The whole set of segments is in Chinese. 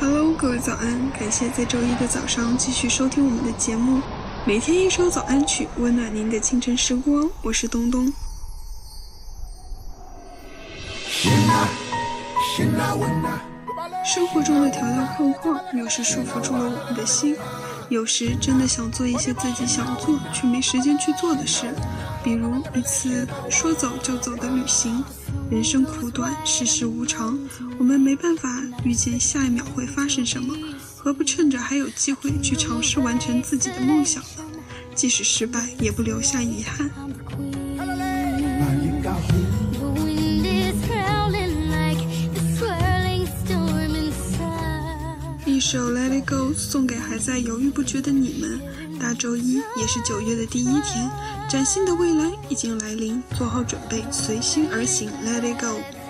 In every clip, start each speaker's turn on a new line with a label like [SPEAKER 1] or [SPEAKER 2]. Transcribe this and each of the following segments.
[SPEAKER 1] Hello，各位早安！感谢在周一的早上继续收听我们的节目，每天一首早安曲，温暖您的清晨时光。我是东东。生活中的条条框框，有时束缚住了我们的心，有时真的想做一些自己想做却没时间去做的事，比如一次说走就走的旅行。人生苦短，世事无常，我们没办法预见下一秒会发生什么，何不趁着还有机会去尝试完成自己的梦想呢？即使失败，也不留下遗憾。一首《Let Go》送给还在犹豫不决的你们。大周一也是九月的第一天，崭新的未来已经来临，做好准备，随心而行。Let It Go。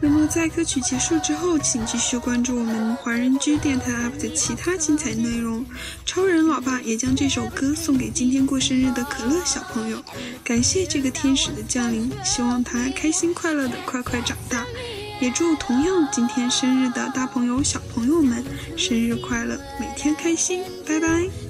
[SPEAKER 1] 那么在歌曲结束之后，请继续关注我们华人居电台 UP 的其他精彩内容。超人老爸也将这首歌送给今天过生日的可乐小朋友，感谢这个天使的降临，希望他开心快乐的快快长大。也祝同样今天生日的大朋友小朋友们生日快乐，每天开心，拜拜。